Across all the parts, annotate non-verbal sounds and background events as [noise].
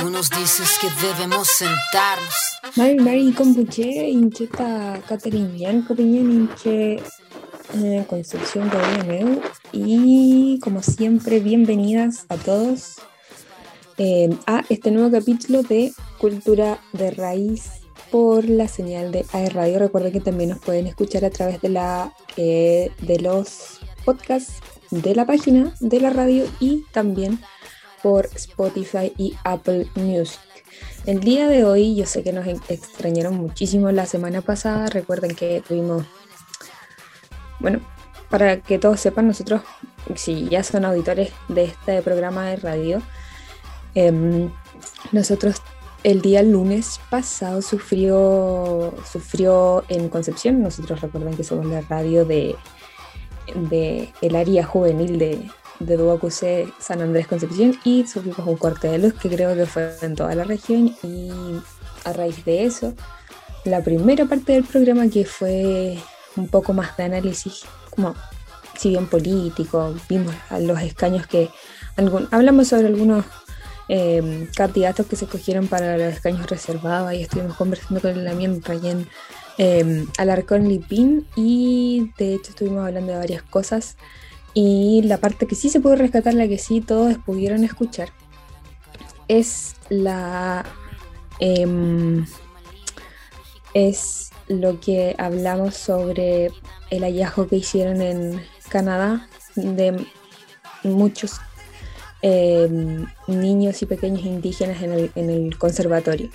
Tú nos dices que debemos sentarnos. Mari Mari Kombuche, Incheta Catherine Copiñán, Inche eh, Concepción de Y como siempre, bienvenidas a todos eh, a este nuevo capítulo de Cultura de Raíz por la señal de AE Radio. Recuerden que también nos pueden escuchar a través de, la, eh, de los podcasts de la página de la radio y también por Spotify y Apple Music. El día de hoy yo sé que nos extrañaron muchísimo la semana pasada. Recuerden que tuvimos, bueno, para que todos sepan, nosotros, si ya son auditores de este programa de radio, em, nosotros el día lunes pasado sufrió, sufrió en Concepción. Nosotros recuerden que somos la radio de, de el área juvenil de, de Duocuse San Andrés Concepción y sufrimos un corte de luz que creo que fue en toda la región y a raíz de eso la primera parte del programa que fue un poco más de análisis como si bien político vimos a los escaños que hablamos sobre algunos eh, candidatos que se escogieron para los escaños reservados y estuvimos conversando con el Lamien Rayen eh, Alarcón Lipín y de hecho estuvimos hablando de varias cosas y la parte que sí se puede rescatar, la que sí todos pudieron escuchar, es la. Em, es lo que hablamos sobre el hallazgo que hicieron en Canadá de muchos em, niños y pequeños indígenas en el, conservatorio,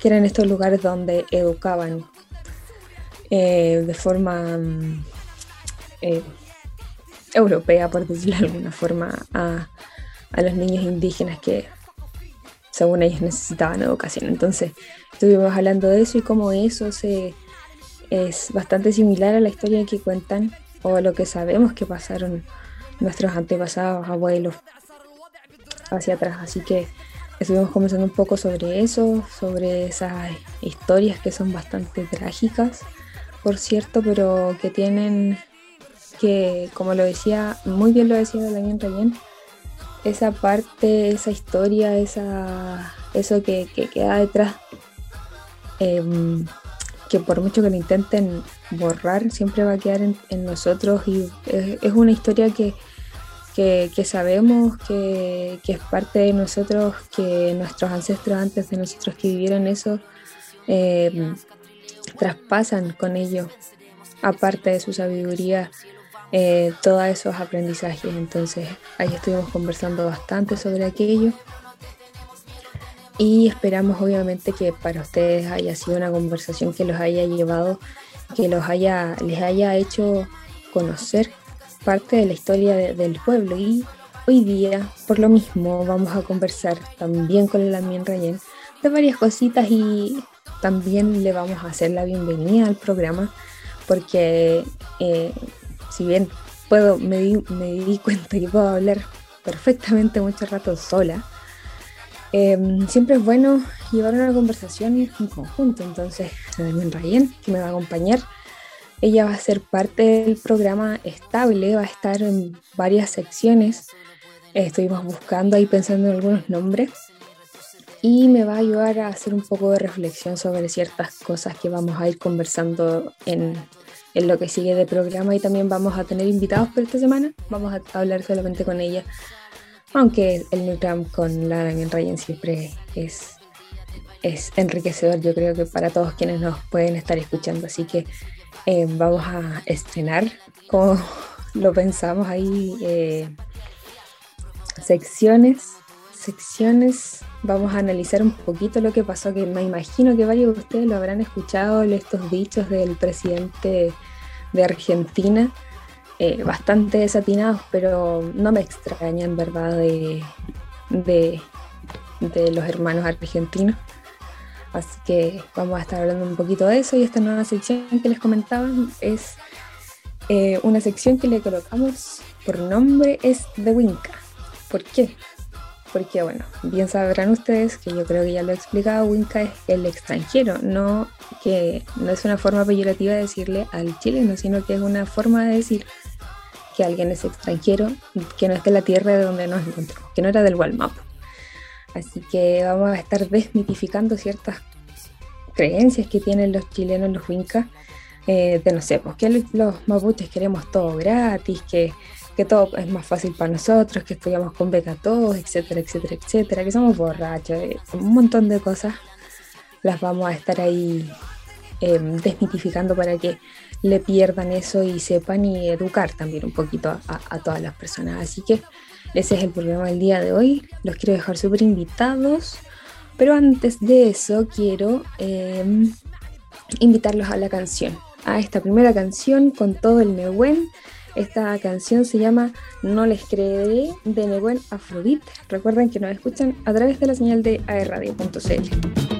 que eran estos lugares donde educaban eh, de forma eh, europea, por decirlo de alguna forma, a, los niños indígenas que según ellos necesitaban educación. Entonces, estuvimos hablando de eso y cómo eso se, es bastante similar a la historia que cuentan o a lo que sabemos que pasaron nuestros antepasados, abuelos, hacia atrás. Así que estuvimos conversando un poco sobre eso, sobre esas historias que son bastante trágicas, por cierto, pero que tienen que, como lo decía, muy bien lo decía Daniel Rayén, esa parte, esa historia, esa, eso que, queda detrás, em, que por mucho que lo intenten borrar, siempre va a quedar en, nosotros y es, una historia que, que, sabemos que, es parte de nosotros, que nuestros ancestros antes de nosotros que vivieron eso, em, traspasan con ellos, aparte de su sabiduría, eh, todos esos aprendizajes. Entonces ahí estuvimos conversando bastante sobre aquello. Y esperamos obviamente que para ustedes haya sido una conversación que los haya llevado, que los haya, les haya hecho conocer parte de la historia del pueblo. Y hoy día, por lo mismo, vamos a conversar también con el Amien Rayen de varias cositas y también le vamos a hacer la bienvenida al programa porque eh, si bien puedo, me di, me di cuenta que puedo hablar perfectamente mucho rato sola, em, siempre es bueno llevar una conversación en conjunto. Entonces, Daniel Rayen, que me va a acompañar, ella va a ser parte del programa estable, va a estar en varias secciones. Estuvimos buscando ahí pensando en algunos nombres y me va a ayudar a hacer un poco de reflexión sobre ciertas cosas que vamos a ir conversando en, en lo que sigue de programa y también vamos a tener invitados por esta semana. Vamos a hablar solamente con ella. Aunque el Newgram con Lara en Ryan siempre es, es enriquecedor, yo creo que para todos quienes nos pueden estar escuchando. Así que eh, vamos a estrenar, como [laughs] lo pensamos ahí, eh, secciones, secciones vamos a analizar un poquito lo que pasó, que me imagino que varios de ustedes lo habrán escuchado, estos dichos del presidente de Argentina, eh, bastante desatinados, pero no me extrañan, ¿verdad?, de, de, los hermanos argentinos. Así que vamos a estar hablando un poquito de eso y esta nueva sección que les comentaba es eh, una sección que le colocamos por nombre es de Winca. ¿Por qué? Porque bueno, bien sabrán ustedes que yo creo que ya lo he explicado, Winca es el extranjero, no que no es una forma peyorativa de decirle al chileno, sino que es una forma de decir que alguien es extranjero, que no es de la tierra de donde nos encontramos, que no era del Walmap. Así que vamos a estar desmitificando ciertas creencias que tienen los chilenos, los huincas, eh, de no sé, pues que los mapuches queremos todo gratis, que, que todo es más fácil para nosotros, que estudiamos con beca todos, etcétera, etcétera, etcétera, que somos borrachos, eh, un montón de cosas las vamos a estar ahí em, desmitificando para que le pierdan eso y sepan y educar también un poquito a, a todas las personas. Así que ese es el problema del día de hoy. Los quiero dejar súper invitados. Pero antes de eso quiero em, invitarlos a la canción, a esta primera canción con todo el Nehuen. Esta canción se llama No les creeré de Nehuen Afrodit. Recuerden que nos escuchan a través de la señal de aerradio.cl.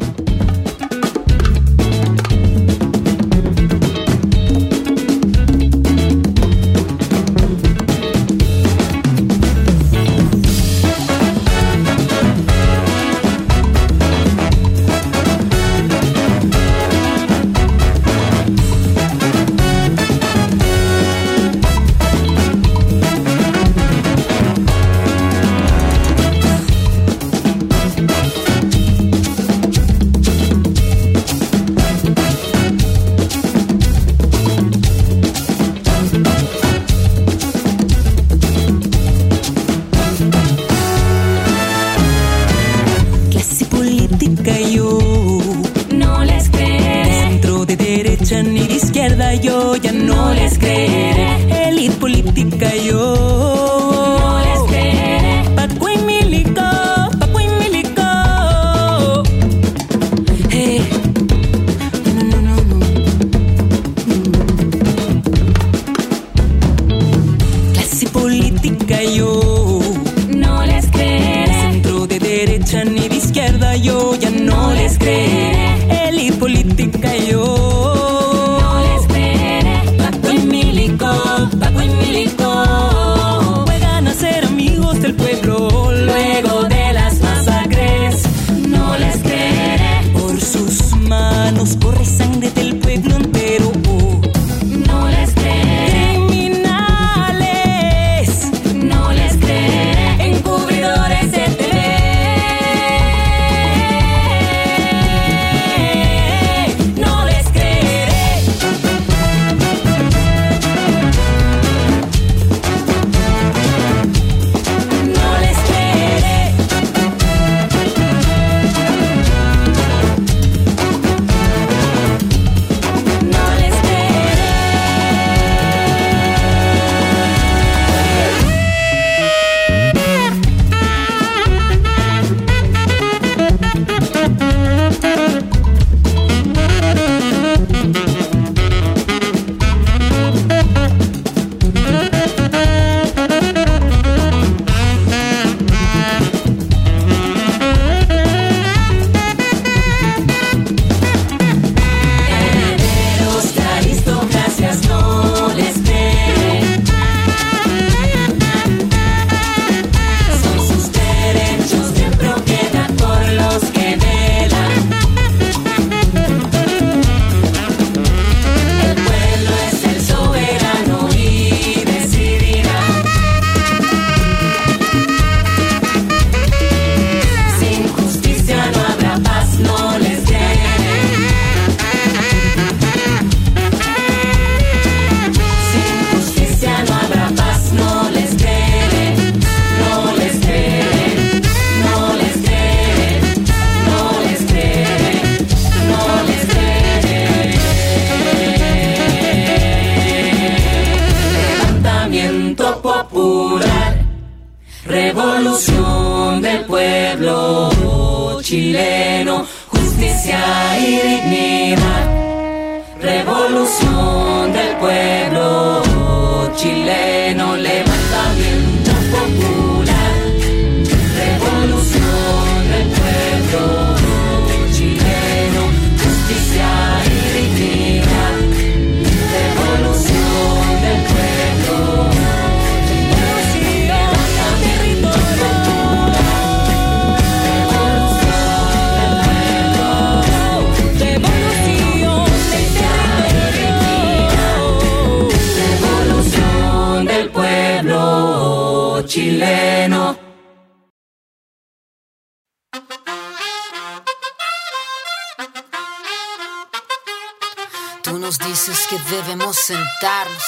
veces que debemos sentarnos.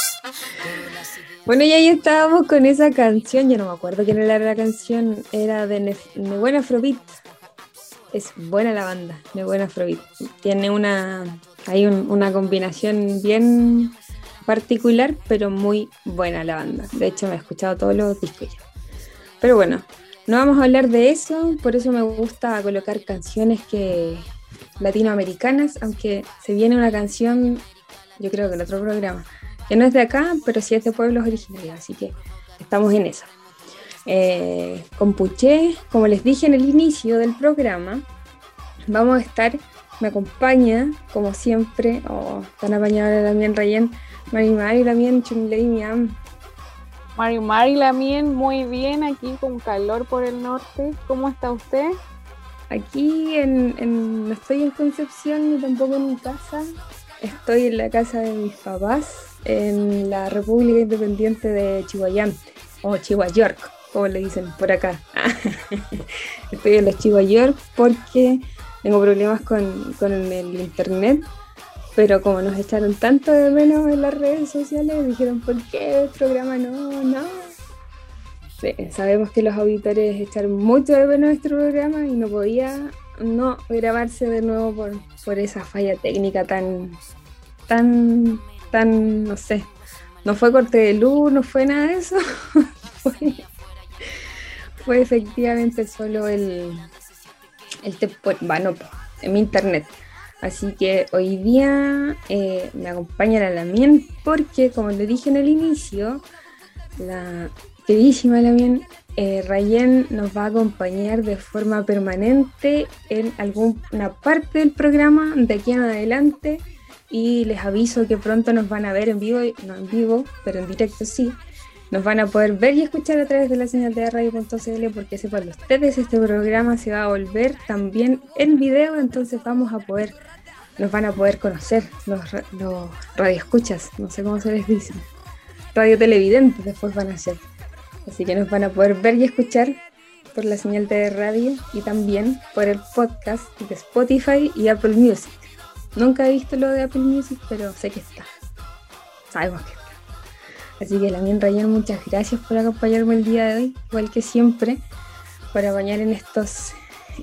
Bueno, y ahí estábamos con esa canción, yo no me acuerdo quién era la canción, era de Buena Afrobeat. Es buena la banda, de Buena Afrobeat. Tiene una, hay una combinación bien particular, pero muy buena la banda. De hecho, me he escuchado todos los discos ya. Pero bueno, no vamos a hablar de eso, por eso me gusta colocar canciones que latinoamericanas, aunque se viene una canción, yo creo que en otro programa, que no es de acá, pero sí es de pueblos originarios, así que estamos en eso. Eh, con Puché, como les dije en el inicio del programa, vamos a estar, me acompaña, como siempre, oh, están apañados también Rayen, Mari Mari, también Chunglei Miam, Mari Mari Lamien, muy bien, aquí con calor por el norte. ¿Cómo está usted? Aquí en, no estoy en Concepción ni tampoco en mi casa. Estoy en la casa de mis papás, en la República Independiente de Chihuayante, o Chihuayork, como le dicen por acá. [laughs] estoy en la Chihuayork porque tengo problemas con, con el internet pero como nos echaron tanto de menos en las redes sociales, dijeron, ¿por qué el programa no? No. Sabemos que los auditores echaron mucho de menos este programa y no podía no grabarse de nuevo por, por esa falla técnica tan, tan, tan, no sé. No fue corte de luz, no fue nada de eso. [laughs] fue, fue efectivamente solo el, el bueno, en mi internet. Así que hoy día eh, me acompaña la Lamien porque, como le dije en el inicio, la queridísima Lamien eh, Rayen nos va a acompañar de forma permanente en alguna parte del programa de aquí en adelante y les aviso que pronto nos van a ver en vivo, no en vivo, pero en directo sí. Nos van a poder ver y escuchar a través de la señal de radio.cl porque sepan ustedes, este programa se va a volver también en video, entonces vamos a poder nos van a poder conocer los, los radioescuchas, no sé cómo se les dice, radio televidentes después van a ser. Así que nos van a poder ver y escuchar por la señal de radio y también por el podcast de Spotify y Apple Music. Nunca he visto lo de Apple Music, pero sé que está. Sabemos que está. Así que Lamien Rayen, muchas gracias por acompañarme el día de hoy, igual que siempre, por acompañar en estos,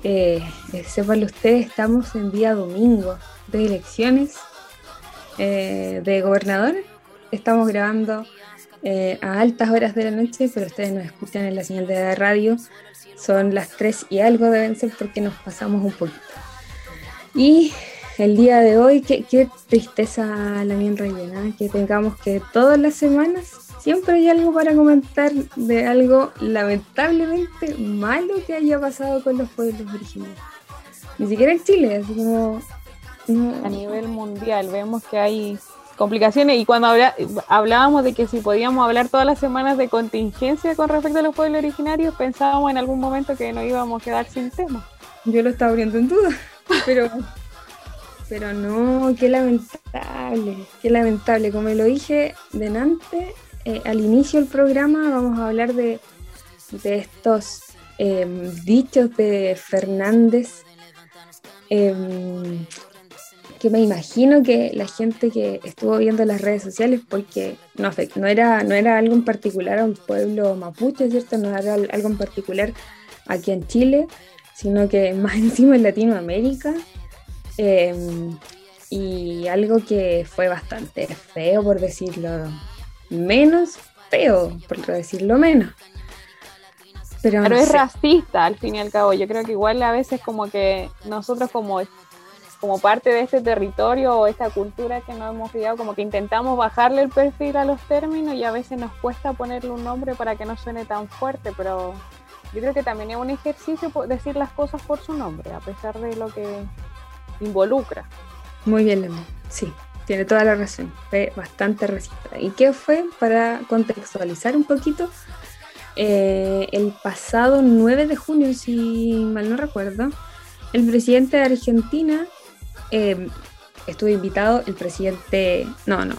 eh, eh sepan ustedes, estamos en día domingo, de elecciones eh, de gobernador. Estamos grabando eh, a altas horas de la noche, pero ustedes nos escuchan en la señal de radio. Son las 3 y algo deben ser porque nos pasamos un poquito. Y el día de hoy, qué, qué tristeza la bien rellena, que tengamos que todas las semanas siempre hay algo para comentar de algo lamentablemente malo que haya pasado con los pueblos originarios. Ni siquiera en Chile, así como a nivel mundial. Vemos que hay complicaciones y cuando hablábamos de que si podíamos hablar todas las semanas de contingencia con respecto a los pueblos originarios, pensábamos en algún momento que nos íbamos a quedar sin tema. Yo lo estaba abriendo en duda, pero, pero no, qué lamentable, qué lamentable. Como lo dije delante, eh, al inicio del programa vamos a hablar de, de estos em, dichos de Fernández. Eh, que me imagino que la gente que estuvo viendo las redes sociales, porque no, no, era, no era algo en particular a un pueblo mapuche, ¿cierto? No era algo en particular aquí en Chile, sino que [laughs] más encima en Latinoamérica. Em, y algo que fue bastante feo, por decirlo menos, feo, por decirlo menos. Pero, es racista al fin y al cabo. Yo creo que igual a veces como que nosotros como como parte de este territorio o esta cultura que nos hemos criado, como que intentamos bajarle el perfil a los términos y a veces nos cuesta ponerle un nombre para que no suene tan fuerte, pero yo creo que también es un ejercicio decir las cosas por su nombre, a pesar de lo que involucra. Muy bien, Lema. Sí, tiene toda la razón. Fue bastante racista. ¿Y qué fue? Para contextualizar un poquito, eh, el pasado 9 de junio, si mal no recuerdo, el presidente de Argentina eh, estuvo invitado el presidente, no, no,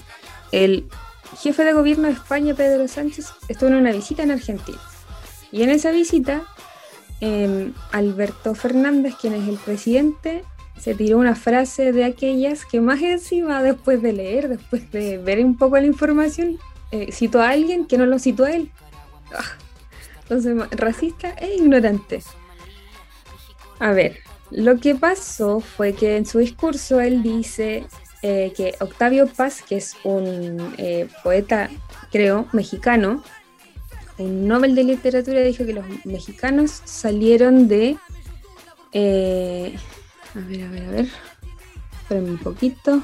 el jefe de gobierno de España, Pedro Sánchez, estuvo en una visita en Argentina. Y en esa visita, em, Alberto Fernández, quien es el presidente, se tiró una frase de aquellas que más encima, después de leer, después de ver un poco la información, eh, citó a alguien que no lo citó a él. Ah, entonces, racista e ignorante. A ver, lo que pasó fue que en su discurso él dice eh, que Octavio Paz, que es un eh, poeta, creo, mexicano, un Nobel de Literatura, dijo que los mexicanos salieron de... a ver, a ver, a ver. Esperen un poquito.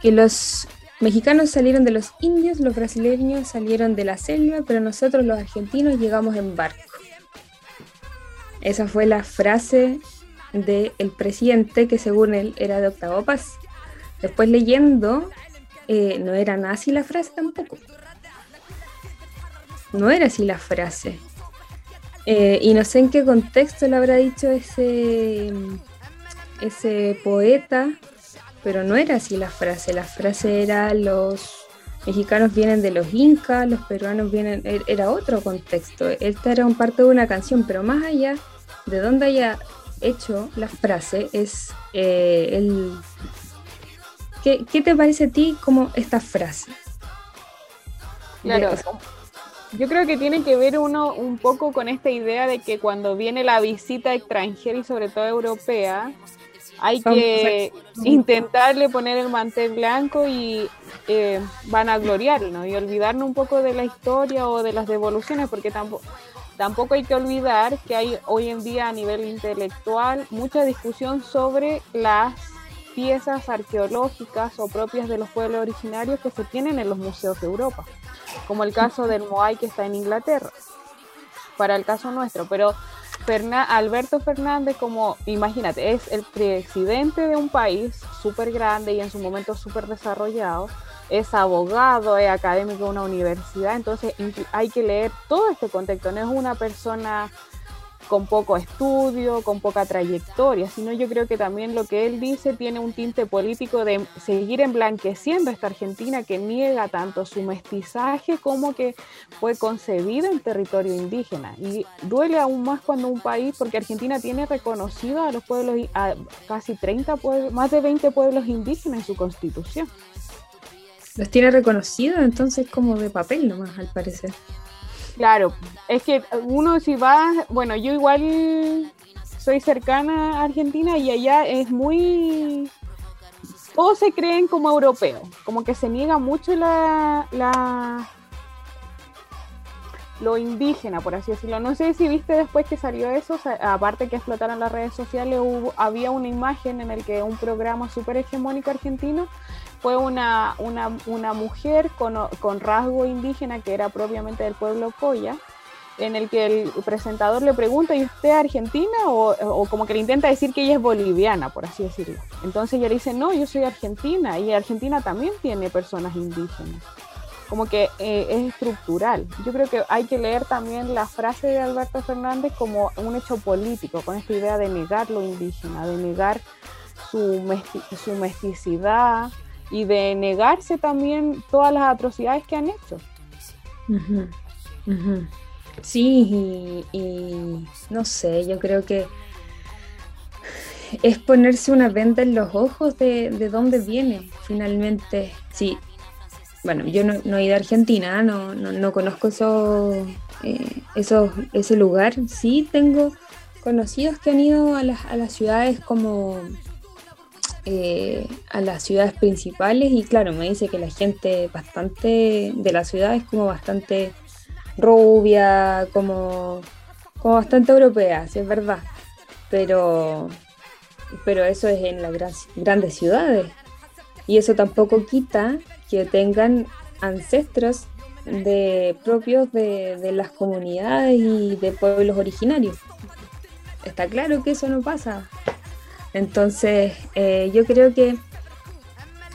Que los Mexicanos salieron de los indios, los brasileños salieron de la selva, pero nosotros los argentinos llegamos en barco. Esa fue la frase del presidente que según él era de Octavo. Después leyendo, eh, no era así la frase tampoco. No era así la frase. Eh, y no sé en qué contexto le habrá dicho ese, ese poeta pero no era así la frase, la frase era los mexicanos vienen de los incas, los peruanos vienen, e-, era otro contexto, esta era un parte de una canción, pero más allá de donde haya hecho la frase es eh, el... ¿Qué, te parece a ti como esta frase? Claro, yo creo que tiene que ver uno un poco con esta idea de que cuando viene la visita extranjera y sobre todo europea, hay que intentarle poner el mantel blanco y eh, van a gloriarlo y olvidarnos un poco de la historia o de las devoluciones, porque tampoco, tampoco hay que olvidar que hay hoy en día a nivel intelectual mucha discusión sobre las piezas arqueológicas o propias de los pueblos originarios que se tienen en los museos de Europa, como el caso del Moai que está en Inglaterra, para el caso nuestro, pero Alberto Fernández, como imagínate, es el presidente de un país súper grande y en su momento súper desarrollado, es abogado, es académico de una universidad, entonces hay que leer todo este contexto, no es una persona con poco estudio, con poca trayectoria, sino yo creo que también lo que él dice tiene un tinte político de seguir emblanqueciendo a esta Argentina que niega tanto su mestizaje como que fue concebida en territorio indígena. Y duele aún más cuando un país, porque Argentina tiene reconocido a los pueblos, a casi 30 pueblos, más de 20 pueblos indígenas en su constitución. Los tiene reconocidos entonces como de papel nomás, al parecer. Claro, es que uno si va, bueno, yo igual soy cercana a Argentina y allá es muy... Todos se creen como europeos, como que se niega mucho la, la lo indígena, por así decirlo. No sé si viste después que salió eso, aparte que explotaron las redes sociales, hubo, había una imagen en el que un programa súper hegemónico argentino fue una, una, una mujer con, con, rasgo indígena que era propiamente del pueblo Coya, en el que el presentador le pregunta, ¿y usted es argentina? O, o, como que le intenta decir que ella es boliviana, por así decirlo. Entonces ella le dice, no, yo soy argentina, y Argentina también tiene personas indígenas. Como que eh, es estructural. Yo creo que hay que leer también la frase de Alberto Fernández como un hecho político, con esta idea de negar lo indígena, de negar su, su mesticidad, y de negarse también todas las atrocidades que han hecho. Sí, y, no sé, yo creo que es ponerse una venda en los ojos de, de dónde viene finalmente. Sí, bueno, yo no, no he ido a Argentina, no, no, conozco eso, eh, eso, ese lugar. Sí, tengo conocidos que han ido a las, a las ciudades como eh, a las ciudades principales y claro, me dice que la gente bastante de la ciudad es como bastante rubia, como, como bastante europea, si es verdad. Pero, pero eso es en las grandes ciudades. Y eso tampoco quita que tengan ancestros de propios de, de las comunidades y de pueblos originarios. Está claro que eso no pasa. Entonces, eh, yo creo que,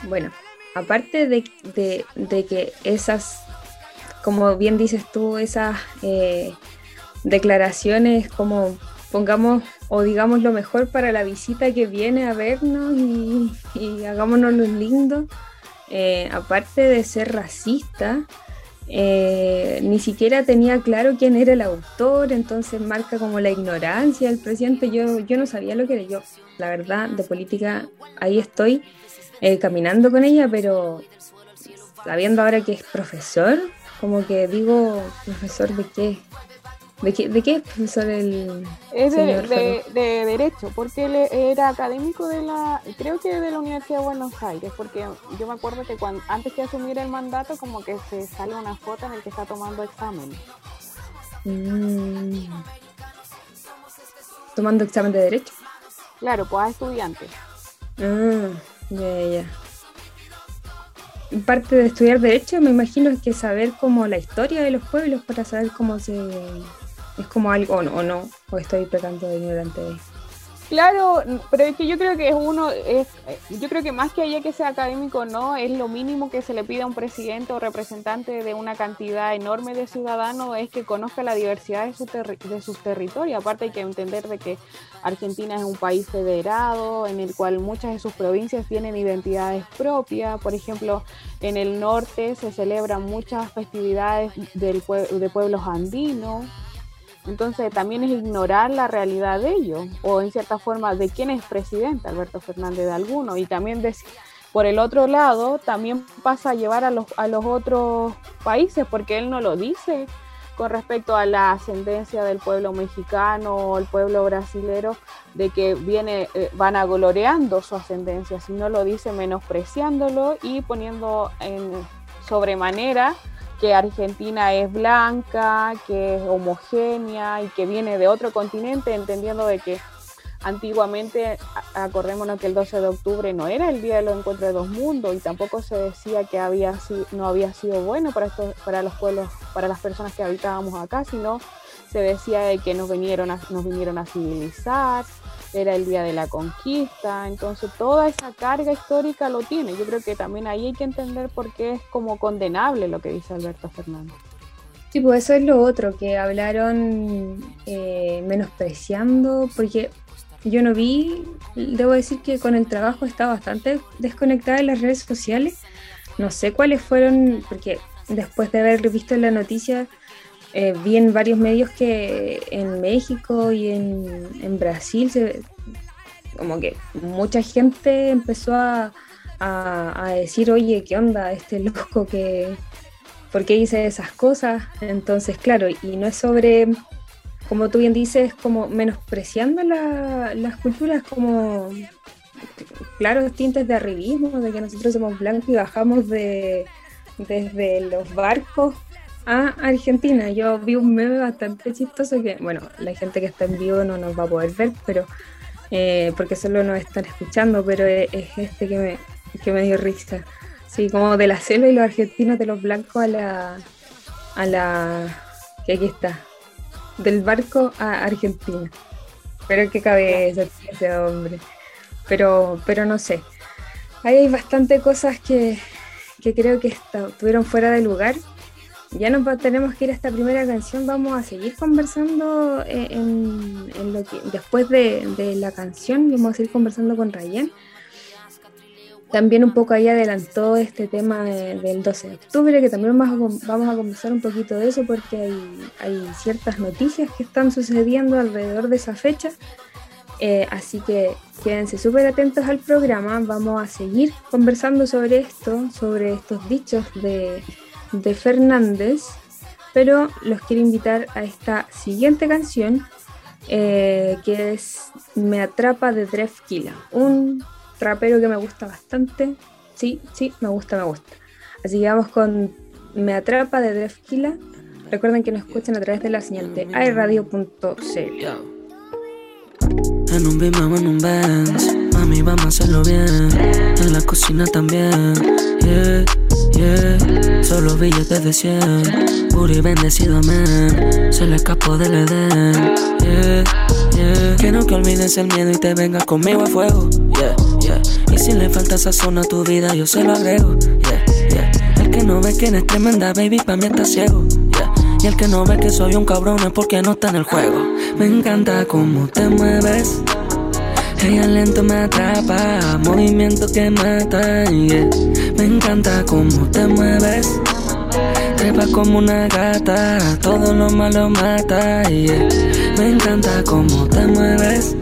bueno, aparte de, que esas, como bien dices tú, esas eh, declaraciones como pongamos o digamos lo mejor para la visita que viene a vernos y, hagámonos los lindos, eh, aparte de ser racista, eh, ni siquiera tenía claro quién era el autor, entonces marca como la ignorancia del presidente. Yo, yo no sabía lo que era yo, la verdad, de política, ahí estoy eh, caminando con ella, pero sabiendo ahora que es profesor, como que digo, profesor de qué, ¿De qué, ¿De qué es profesor el Es de, de, Derecho, porque él era académico de la, creo que de la Universidad de Buenos Aires, porque yo me acuerdo que cuando antes de asumir el mandato, como que se sale una foto en el que está tomando examen. Mm. ¿Tomando examen de Derecho? Claro, pues a estudiantes. Ah, ya, ya. Parte de estudiar Derecho, me imagino, es que saber como la historia de los pueblos para saber cómo se es como algo, o no, o estoy pecando de ignorante. Claro, pero es que yo creo que es uno, es, yo creo que más que haya que sea académico no, es lo mínimo que se le pide a un presidente o representante de una cantidad enorme de ciudadanos es que conozca la diversidad de, su de sus territorios. Aparte hay que entender de que Argentina es un país federado en el cual muchas de sus provincias tienen identidades propias. Por ejemplo, en el norte se celebran muchas festividades del, de pueblos andinos entonces también es ignorar la realidad de ellos, o en cierta forma de quién es presidente, Alberto Fernández de alguno, y también por el otro lado también pasa a llevar a los, a los otros países, porque él no lo dice con respecto a la ascendencia del pueblo mexicano o el pueblo brasilero, de que viene, eh, van agoloreando su ascendencia, sino lo dice menospreciándolo y poniendo en sobremanera que Argentina es blanca, que es homogénea y que viene de otro continente, entendiendo de que antiguamente, acordémonos que el 12 de octubre no era el día de los encuentros de dos mundos y tampoco se decía que había, no había sido bueno para, estos, para los pueblos, para las personas que habitábamos acá, sino se decía de que nos vinieron nos vinieron a civilizar, era el día de la conquista, entonces toda esa carga histórica lo tiene. Yo creo que también ahí hay que entender por qué es como condenable lo que dice Alberto Fernández. Sí, pues eso es lo otro, que hablaron eh, menospreciando, porque yo no vi, debo decir que con el trabajo está bastante desconectada en las redes sociales. No sé cuáles fueron, porque después de haber visto la noticia, eh, vi en varios medios que en México y en, Brasil se, como que mucha gente empezó a, decir, oye, ¿qué onda? Este loco que... ¿Por qué dice esas cosas? Entonces, claro, y no es sobre, como tú bien dices, como menospreciando las culturas, como, claro, tintes de arribismo, de que nosotros somos blancos y bajamos de, desde los barcos a Argentina. Yo vi un meme bastante chistoso que, bueno, la gente que está en vivo no nos va a poder ver, pero eh, porque solo nos están escuchando, pero es, este que me, que me dio risa. Sí, como de la selva y los argentinos de los blancos a la. a la. que aquí está. Del barco a Argentina. Pero qué cabeza ese hombre. Pero, pero no sé. Ahí hay bastante cosas que, que creo que estuvieron fuera de lugar ya nos tenemos que ir a esta primera canción. Vamos a seguir conversando eh, en, lo que, después de, la canción. Vamos a seguir conversando con Rayen. También un poco ahí adelantó este tema del 12 de octubre, que también vamos a, conversar un poquito de eso porque hay, hay ciertas noticias que están sucediendo alrededor de esa fecha. Eh, así que quédense súper atentos al programa. Vamos a seguir conversando sobre esto, sobre estos dichos de de Fernández, pero los quiero invitar a esta siguiente canción eh, que es Me Atrapa de Drefkila, un rapero que me gusta bastante. Sí, sí, me gusta, me gusta. Así que vamos con Me Atrapa de Drefkila. Recuerden que nos escuchan a través de la señal de airradio.cl. En un en un mami, vamos a hacerlo bien. En la cocina también, yeah yeah. Solo billetes de 100, puri bendecido, amén. Se le escapó del Edén, yeah, yeah. Quiero que olvides el miedo y te vengas conmigo a fuego, yeah, yeah. Y si le falta sazón a tu vida, yo se lo agrego, yeah, yeah. El que no ve que eres tremenda, baby, pa' mí está ciego, yeah. Y el que no ve que soy un cabrón es porque no está en el juego. Me encanta cómo te mueves. Ella lento me atrapa, movimiento que mata, yeah. Me encanta cómo te mueves. Trepa como una gata, todo lo malo mata. Me encanta cómo te mueves.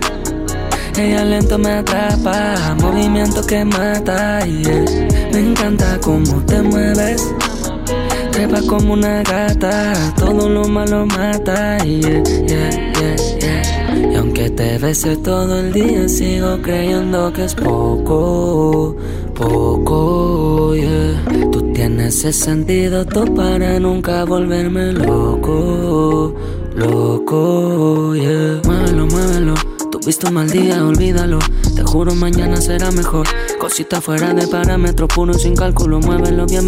Ella lento me atrapa, movimiento que mata. Me encanta cómo te mueves. Trepa como una gata, todo lo malo mata. Yeah, yeah, yeah, y aunque te bese todo el día, sigo creyendo que es poco, poco, yeah. Tú tienes ese sentido todo para nunca volverme loco, loco, yeah. Muévelo, muévelo Visto un mal día, olvídalo. Te juro, mañana será mejor. Cosita fuera de parámetro, puro sin cálculo. Muévelo bien.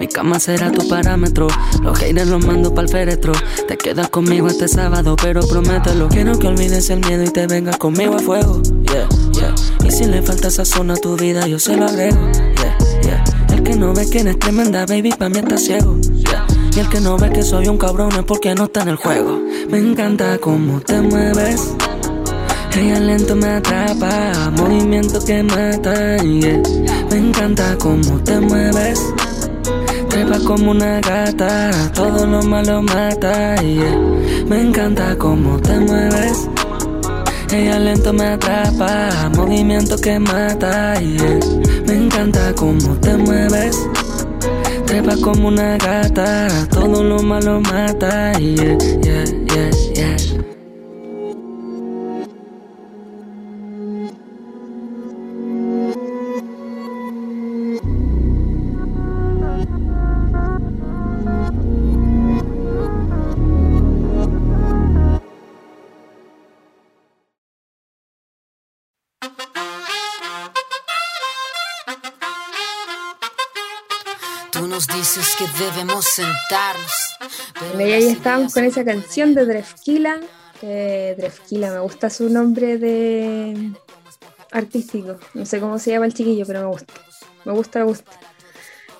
Mi cama será tu parámetro. Los haters los mando pa'l féretro. Te quedas conmigo este sábado, pero promételo. Quiero que olvides el miedo y te vengas conmigo a fuego. Yeah, yeah. Y si le falta esa zona a tu vida, yo se lo agrego. Yeah, yeah. El que no ve que eres tremenda, baby, pa' mí está ciego. Yeah. Y el que no ve que soy un cabrón es porque no está en el juego. Me encanta cómo te mueves. Ella lento me atrapa, movimiento que mata. Me encanta cómo te mueves. Trepa como una gata, todo lo malo mata. Me encanta cómo te mueves. Ella lento me atrapa, movimiento que mata. Me encanta cómo te mueves. Trepa como una gata, todo lo malo mata. Yeah, yeah, yeah, yeah. Debemos sentarnos. Y ahí estamos con esa canción de Drefkila. Eh, Drefkila, me gusta su nombre de artístico. No sé cómo se llama el chiquillo, pero me gusta. Me gusta, me gusta.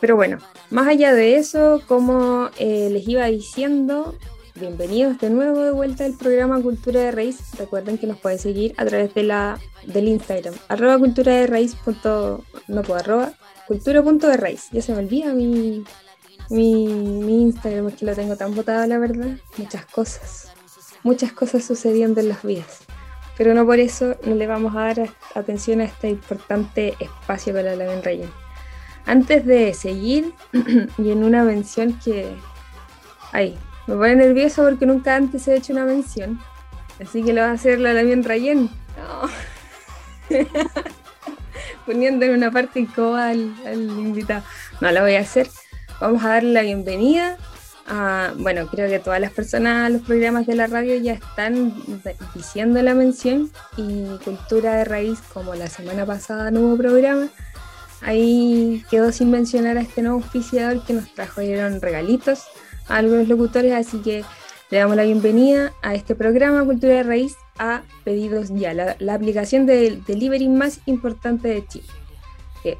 Pero bueno, más allá de eso, como eh, les iba diciendo, bienvenidos de nuevo de vuelta al programa Cultura de Raíz. Recuerden que nos pueden seguir a través de la, del Instagram, arroba cultura de raíz. no puedo, arroba cultura.de raíz. Ya se me olvida mi, mi, mi Instagram es que lo tengo tan botado, la verdad. Muchas cosas. Muchas cosas sucediendo en las vidas. Pero no por eso no le vamos a dar atención a este importante espacio para la Laven Antes de seguir, [clears throat] y en una mención que. Ay, me pone nervioso porque nunca antes he hecho una mención. Así que lo va a hacer la Laven Rayen. No. [laughs] Poniendo en una parte incómoda al, al invitado. No, la voy a hacer Vamos a darle la bienvenida a, bueno, creo que todas las personas, los programas de la radio ya están diciendo la mención y Cultura de Raíz, como la semana pasada no hubo programa, ahí quedó sin mencionar a este nuevo auspiciador que nos trajeron regalitos a algunos locutores, así que le damos la bienvenida a este programa Cultura de Raíz a Pedidos Ya, la, aplicación de delivery más importante de Chile.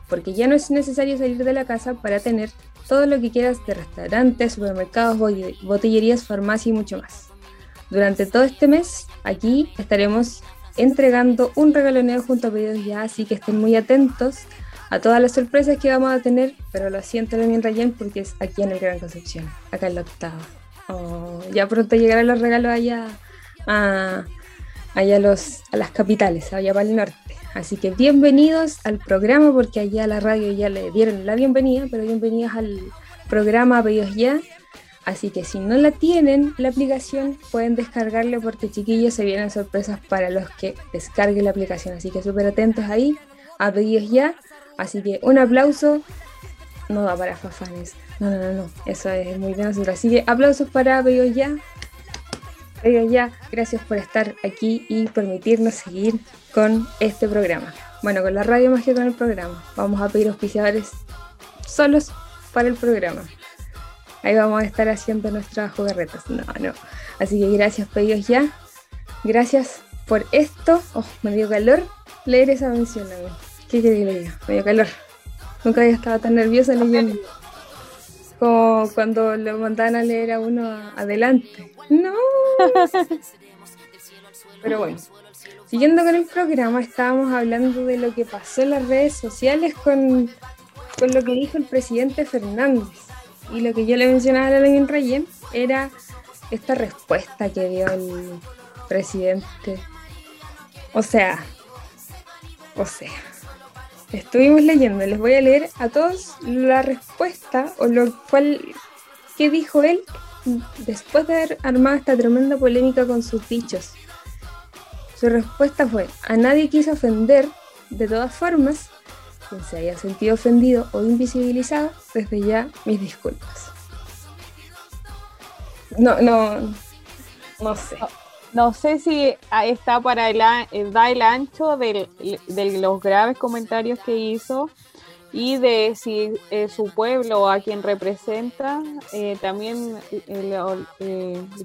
Porque ya no es necesario salir de la casa para tener todo lo que quieras de restaurantes, supermercados, botillerías, farmacia y mucho más. Durante todo este mes, aquí estaremos entregando un regaloneo junto a pedidos ya, así que estén muy atentos a todas las sorpresas que vamos a tener, pero lo siento Lenin Rayen porque es aquí en el Gran Concepción, acá en la octava. Oh, ya pronto llegarán los regalos allá a, allá los, a las capitales, allá para el norte. Así que bienvenidos al programa, porque allá a la radio ya le dieron la bienvenida, pero bienvenidos al programa Pedidos Ya. Así que si no la tienen, la aplicación, pueden descargarlo porque chiquillos se vienen sorpresas para los que descarguen la aplicación. Así que súper atentos ahí a Pedidos Ya. Así que un aplauso. No da para fafanes. No, no, no, no. Eso es muy bien Así que aplausos para Pedidos Ya. Pedidos Ya. Gracias por estar aquí y permitirnos seguir con este programa. Bueno, con la radio más que con el programa. Vamos a pedir auspiciadores solos para el programa. Ahí vamos a estar haciendo nuestras jugarretas. No, no. Así que gracias, pedidos ya. Gracias por esto. Oh, me dio calor leer esa mención a. ¿Qué quiere que le? Me dio calor. Nunca había estado tan nerviosa leyendo. Como cuando lo mandaban a leer a uno adelante. No. Pero bueno, Siguiendo con el programa, estábamos hablando de lo que pasó en las redes sociales con, con lo que dijo el presidente Fernández. y lo que yo le mencionaba a Levin Reyes era esta respuesta que dio el presidente. O sea, o sea, estuvimos leyendo, les voy a leer a todos la respuesta o lo cual que dijo él después de haber armado esta tremenda polémica con sus dichos. Su respuesta fue, a nadie quiso ofender, de todas formas, quien se haya sentido ofendido o invisibilizado, desde ya mis disculpas. No, no, no sé. No, sé si está para el, eh, da el ancho de los graves comentarios que hizo y de si eh, su pueblo a quien representa eh, también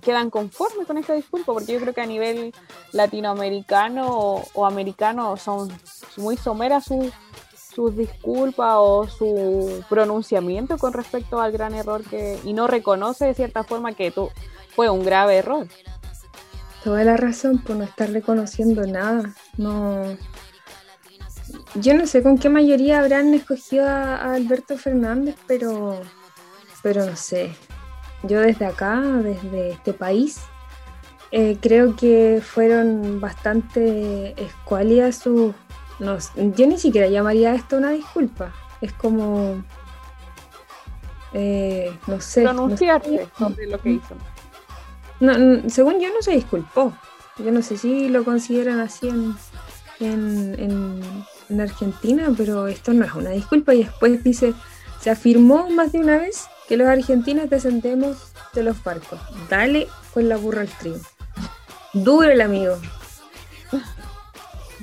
quedan conformes con esta disculpa, porque yo creo que a nivel latinoamericano o, americano son muy someras sus sus disculpas o su pronunciamiento con respecto al gran error que y no reconoce de cierta forma que tú, fue un grave error. Toda la razón por no estar reconociendo nada. No. Yo no sé con qué mayoría habrán escogido a, Alberto Fernández, pero pero no sé. Yo desde acá, desde este país, eh, creo que fueron bastante escuálidas sus no, yo ni siquiera llamaría esto una disculpa. Es como. Eh, no sé. Pronunciarse sobre lo que hizo. Según yo, no se disculpó. Yo no sé si lo consideran así en, en, en, Argentina, pero esto no es una disculpa. Y después dice: se afirmó más de una vez que los argentinos descendemos de los barcos. Dale con la burra al trigo. Duro el amigo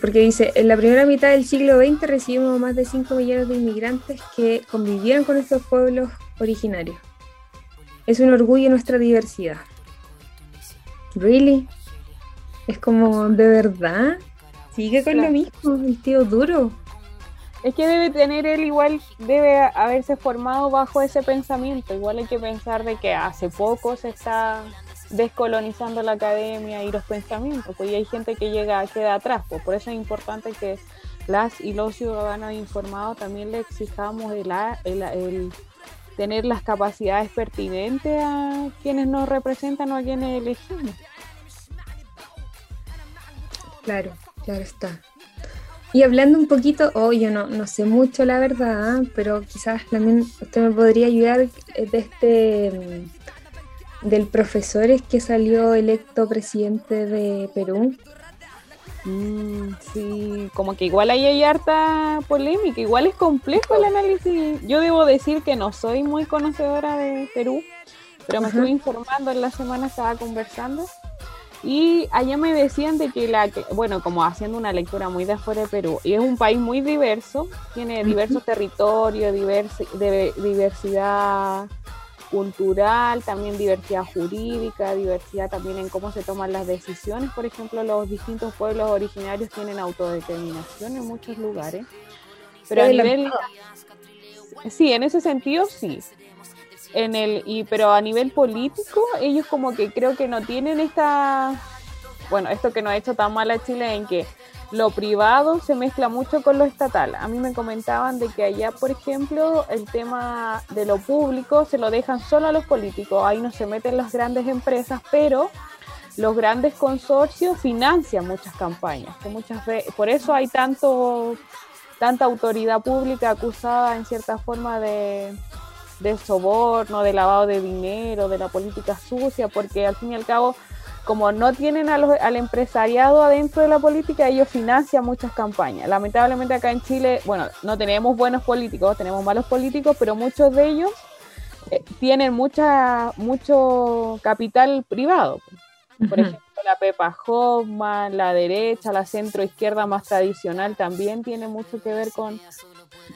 porque dice, en la primera mitad del siglo XX recibimos más de 5 millones de inmigrantes que convivieron con estos pueblos originarios. Es un orgullo nuestra diversidad. ¿Really? Es como, ¿de verdad? Sigue con lo mismo, el tío duro. Es que debe tener él igual, debe haberse formado bajo ese pensamiento. Igual hay que pensar de que hace poco se está descolonizando la academia y los pensamientos, pues hay gente que llega, queda atrás, pues por eso es importante que las y los ciudadanos informados también le exijamos el, el, tener las capacidades pertinentes a quienes nos representan o a quienes elegimos. Claro, claro está. Y hablando un poquito, oh, yo no, no sé mucho la verdad, pero quizás también usted me podría ayudar de este del profesor es que salió electo presidente de Perú. Mm, sí, como que igual ahí hay harta polémica, igual es complejo el análisis. Yo debo decir que no soy muy conocedora de Perú, pero me estoy informando en la semana, estaba conversando. Y allá me decían de que la, bueno, como haciendo una lectura muy de afuera de Perú, y es un país muy diverso, tiene diversos territorios, de, diversidad cultural, también diversidad jurídica, diversidad también en cómo se toman las decisiones. Por ejemplo, los distintos pueblos originarios tienen autodeterminación en muchos lugares. Pero a nivel... Sí, en ese sentido sí. En el, y, pero a nivel político, ellos como que creo que no tienen esta... Bueno, esto que nos ha hecho tan mal a Chile en que lo privado se mezcla mucho con lo estatal. A mí me comentaban de que allá, por ejemplo, el tema de lo público se lo dejan solo a los políticos, ahí no se meten las grandes empresas, pero los grandes consorcios financian muchas campañas, que muchas veces, por eso hay tanto tanta autoridad pública acusada en cierta forma de, de soborno, de lavado de dinero, de la política sucia, porque al fin y al cabo como no tienen al empresariado adentro de la política, ellos financian muchas campañas. Lamentablemente acá en Chile, bueno, no tenemos buenos políticos, tenemos malos políticos, pero muchos de ellos eh, tienen mucha, mucho capital privado. Por ejemplo, la Pepa Hoffman, la derecha, la centro izquierda más tradicional también tiene mucho que ver con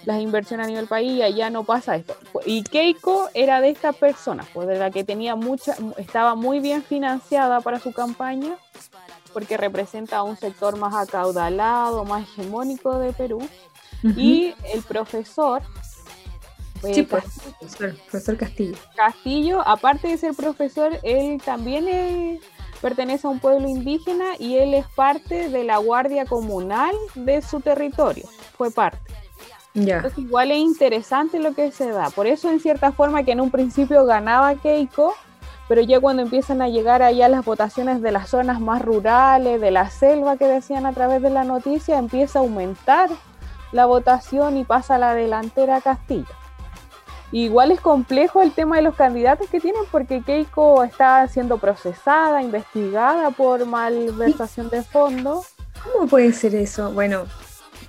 las inversiones a nivel país y allá no pasa esto. Y Keiko era de esta persona, pues de la que tenía mucha, estaba muy bien financiada para su campaña, porque representa a un sector más acaudalado, más hegemónico de Perú. Y el profesor pues, sí, pues, profesor, profesor, Castillo. Castillo, aparte de ser profesor, él también pertenece a un pueblo indígena y él es parte de la guardia comunal de su territorio, fue parte. Entonces igual es interesante lo que se da. Por eso en cierta forma que en un principio ganaba Keiko, pero ya cuando empiezan a llegar allá las votaciones de las zonas más rurales, de la selva que decían a través de la noticia, empieza a aumentar la votación y pasa a la delantera a Castillo. Igual es complejo el tema de los candidatos que tienen porque Keiko está siendo procesada, investigada por malversación de fondos. ¿Cómo puede ser eso? Bueno,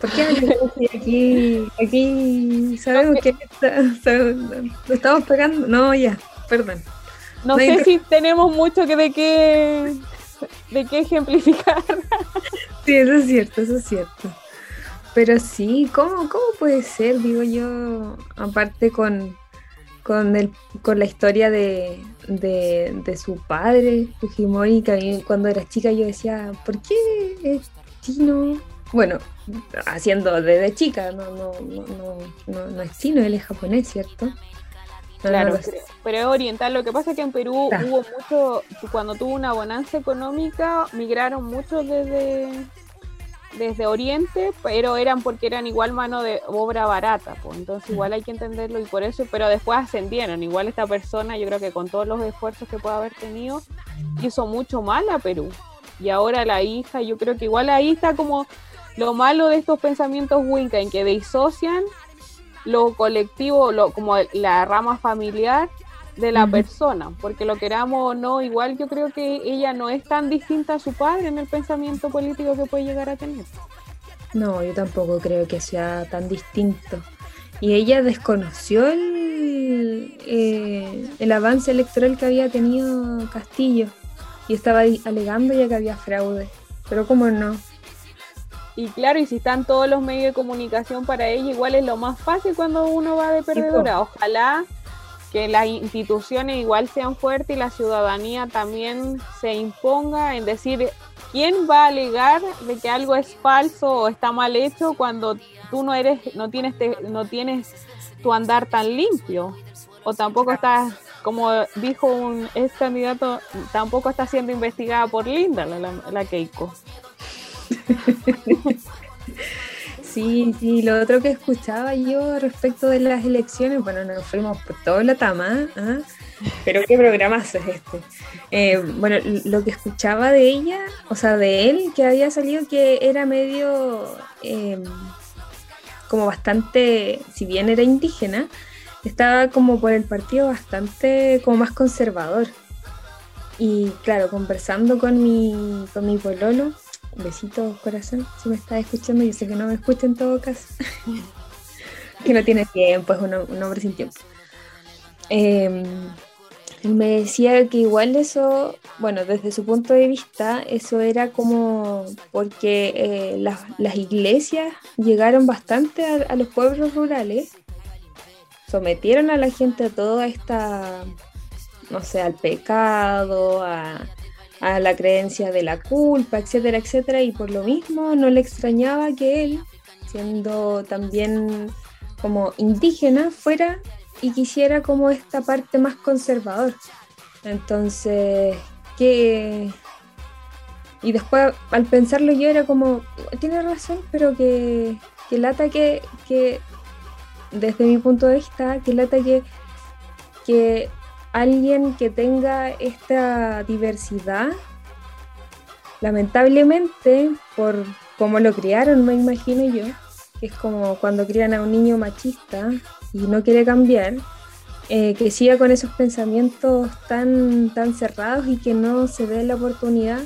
¿por qué aquí, aquí sabemos que lo estamos pegando? No, ya, perdón. No, sé si tenemos mucho que de qué de qué ejemplificar. Sí, eso es cierto, eso es cierto. Pero sí, ¿cómo, cómo puede ser? Digo yo, aparte con, con, el, con la historia de, de, su padre, Fujimori, que cuando era chica yo decía, ¿por qué es chino? Bueno, haciendo desde chica, no, no, no, no, no es chino, él es japonés, ¿cierto? claro, pero, es oriental. Lo que pasa es que en Perú hubo mucho, cuando tuvo una bonanza económica, migraron muchos desde desde Oriente, pero eran porque eran igual mano de obra barata, pues entonces igual hay que entenderlo y por eso, pero después ascendieron, igual esta persona yo creo que con todos los esfuerzos que puede haber tenido, hizo mucho mal a Perú. Y ahora la hija, yo creo que igual ahí está como lo malo de estos pensamientos Winca, en que disocian lo colectivo, lo, como la rama familiar de la persona, porque lo queramos o no, igual yo creo que ella no es tan distinta a su padre en el pensamiento político que puede llegar a tener. No, yo tampoco creo que sea tan distinto. Y ella desconoció el, eh, el avance electoral que había tenido Castillo y estaba alegando ya que había fraude. Pero cómo no. Y claro, y si están todos los medios de comunicación para ella, igual es lo más fácil cuando uno va de perdedora. Ojalá que las instituciones igual sean fuertes y la ciudadanía también se imponga en decir quién va a alegar de que algo es falso o está mal hecho cuando tú no eres no tienes no tienes tu andar tan limpio o tampoco estás como dijo un ex candidato tampoco está siendo investigada por Linda la, la Keiko Sí, sí, lo otro que escuchaba yo respecto de las elecciones, bueno, nos fuimos por todo la tama, ¿ah? pero qué programazo es este. Eh, bueno, lo que escuchaba de ella, o sea, de él, que había salido que era medio, em, como bastante, si bien era indígena, estaba como por el partido bastante, como más conservador. Y claro, conversando con mi, con mi pololo, Besitos, corazón, si me estás escuchando. Yo sé que no me escucha en todo caso. [laughs] que no tiene tiempo, es un, hombre sin tiempo. Em, me decía que igual eso, bueno, desde su punto de vista, eso era como porque eh, las, iglesias llegaron bastante a, a, los pueblos rurales, sometieron a la gente a toda esta, no sé, al pecado, a, a la creencia de la culpa, etcétera, etcétera, y por lo mismo no le extrañaba que él, siendo también como indígena, fuera y quisiera como esta parte más conservador. Entonces, que... Y después al pensarlo yo era como, tiene razón, pero que, que lata que, que, desde mi punto de vista, que lata que, que alguien que tenga esta diversidad, lamentablemente, por cómo lo criaron, me imagino yo, es como cuando crían a un niño machista y no quiere cambiar, eh, que siga con esos pensamientos tan, tan cerrados y que no se dé la oportunidad,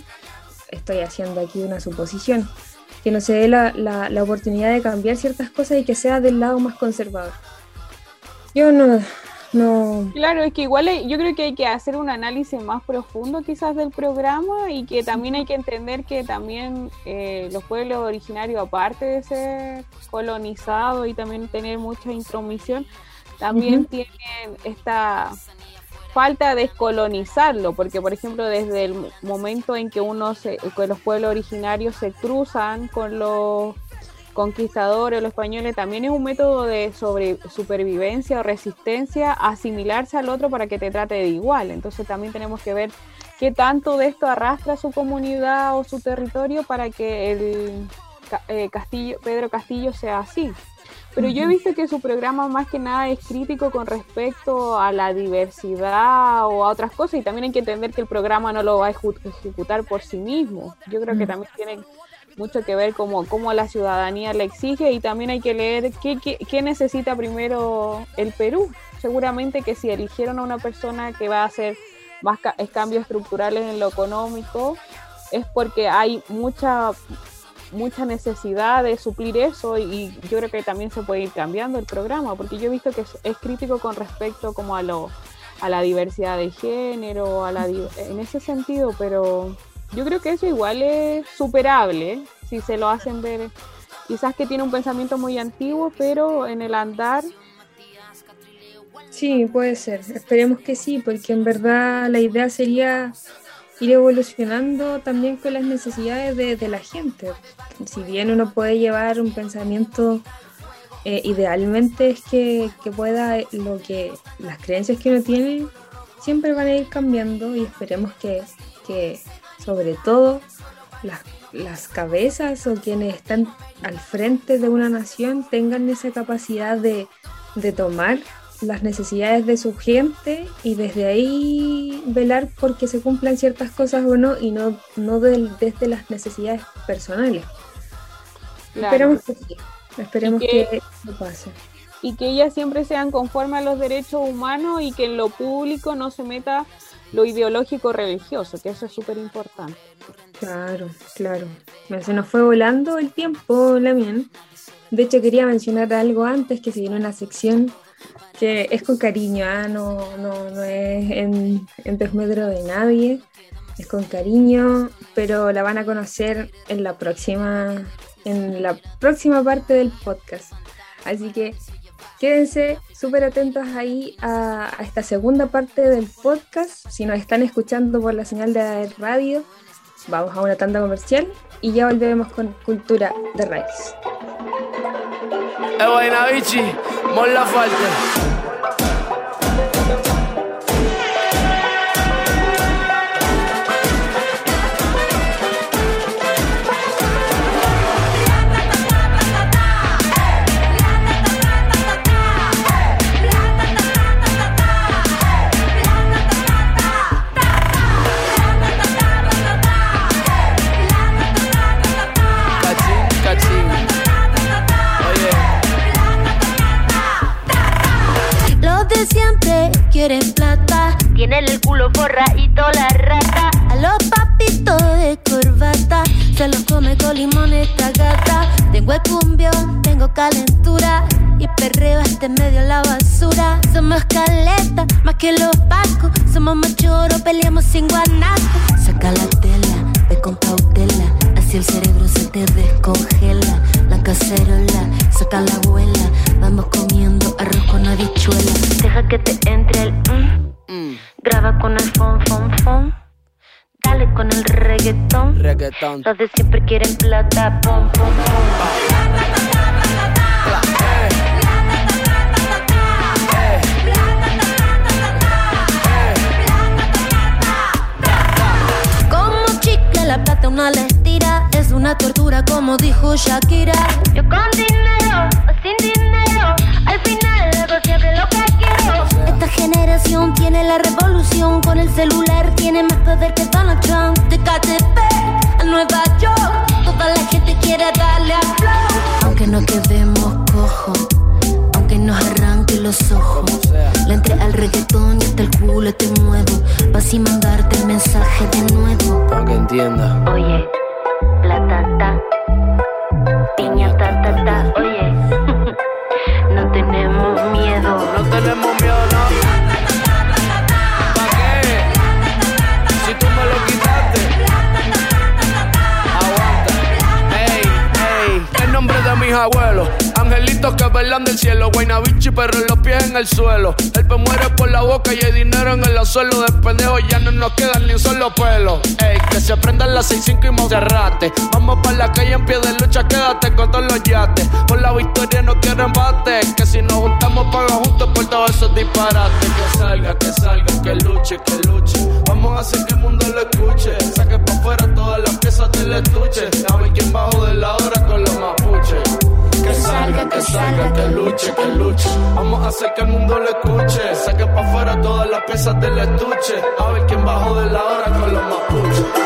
estoy haciendo aquí una suposición, que no se dé la, la oportunidad de cambiar ciertas cosas y que sea del lado más conservador. Yo no, no. Claro, es que igual yo creo que hay que hacer un análisis más profundo quizás del programa y que también hay que entender que también eh, los pueblos originarios, aparte de ser colonizados y también tener mucha intromisión, también tienen esta falta de descolonizarlo, porque por ejemplo desde el momento en que uno se, que los pueblos originarios se cruzan con los conquistadores, los españoles, también es un método de sobre, supervivencia o resistencia, asimilarse al otro para que te trate de igual. Entonces también tenemos que ver qué tanto de esto arrastra su comunidad o su territorio para que el, eh, Castillo, Pedro Castillo sea así. Pero yo he visto que su programa más que nada es crítico con respecto a la diversidad o a otras cosas y también hay que entender que el programa no lo va a ejecutar por sí mismo. Yo creo que también tiene mucho que ver como cómo la ciudadanía le exige y también hay que leer qué, qué, necesita primero el Perú. Seguramente que si eligieron a una persona que va a hacer más cambios estructurales en lo económico, es porque hay mucha mucha necesidad de suplir eso y yo creo que también se puede ir cambiando el programa, porque yo he visto que es, crítico con respecto como a lo a la diversidad de género, a la en ese sentido, pero yo creo que eso igual es superable si se lo hacen ver. Quizás que tiene un pensamiento muy antiguo, pero en el andar Sí, puede ser. Esperemos que sí, porque en verdad la idea sería ir evolucionando también con las necesidades de, la gente. Si bien uno puede llevar un pensamiento, eh, idealmente es que, pueda lo que las creencias que uno tiene siempre van a ir cambiando y esperemos que, sobre todo las, las cabezas o quienes están al frente de una nación tengan esa capacidad de, de tomar las necesidades de su gente y desde ahí velar porque se cumplan ciertas cosas o no y no, no desde las necesidades personales. Esperemos que sí, esperemos que, pase. Y que ellas siempre sean conformes a los derechos humanos y que en lo público no se meta lo ideológico religioso, que eso es súper importante. Claro, claro. Se nos fue volando el tiempo, Lamien. De hecho, quería mencionar algo antes que se viene una sección que es con cariño, ¿ah? no, no, no, es en, en desmedro de nadie, es con cariño, pero la van a conocer en la próxima, en la próxima parte del podcast. Así que quédense súper atentos ahí a, esta segunda parte del podcast. Si nos están escuchando por la señal de radio, vamos a una tanda comercial y ya volvemos con Cultura de Raíz. Molla falta. Quieren plata. Tienen el culo forradito la rata. A los papitos de corbata se los come con limón esta gata. Tengo el cumbión, tengo calentura y perreo este medio la basura. Somos caleta, más que los pacos. Somos machoros, peleamos sin guanaco. Saca la tela, ve con cautela. El cerebro se te descongela. La cacerola, saca la abuela. Vamos comiendo arroz con habichuela. Deja que te entre el mm. Mm. Graba con el fon, fon, fon. Dale con el reggaetón. Reggaetón. Los de siempre quieren plata, pom, pom, pom. Como dijo Shakira. Yo con dinero o sin dinero, al final hago siempre lo que quiero. Esta generación tiene la revolución, con el celular tiene más poder que Donald Trump. De KTP a Nueva York, toda la gente quiere darle a flow. Aunque no quedemos cojos, aunque nos arranque los ojos. Le entré al reggaetón y hasta el culo te muevo. Vas y mandarte el mensaje de nuevo. Para que entienda. Oye, la tata, piña ta ta ta. Oye, [laughs] no tenemos miedo. No tenemos miedo, no. ¿Para qué? Si tú me lo quitaste. Aguanta. Ey, ey. El nombre de mis abuelos Angelitos que velan del cielo, Guaynabichi, pero los pies en el suelo. El pe muere por la boca y hay dinero en el suelo. De pendejo ya no nos quedan ni un solo pelo. Ey, que se prendan las 6-5 y Monserrate. Vamos para la calle en pie de lucha, quédate con todos los yates. Por la victoria no quiero embate. Que si nos juntamos, paga juntos por todos esos disparates. Que salga, que salga, que luche, que luche. Vamos a hacer que el mundo lo escuche. Saque para afuera todas salga, que luche, que luche. Vamos a hacer que el mundo lo escuche. Saque pa' afuera todas las piezas del estuche. A ver quién bajó de la hora con los mapuches.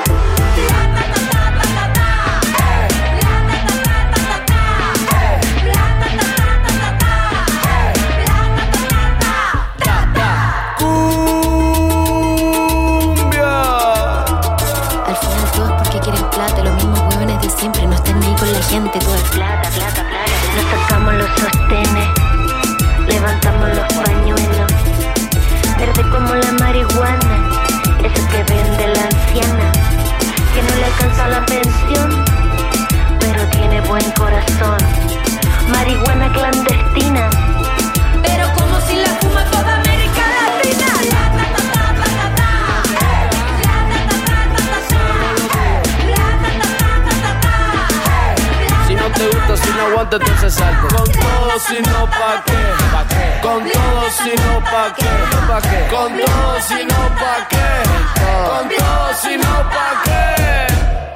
Con todo si no pa' qué, pa' qué. Con todo si no pa' qué, pa' qué. Con todo si no pa' qué. Con todo si no pa' qué.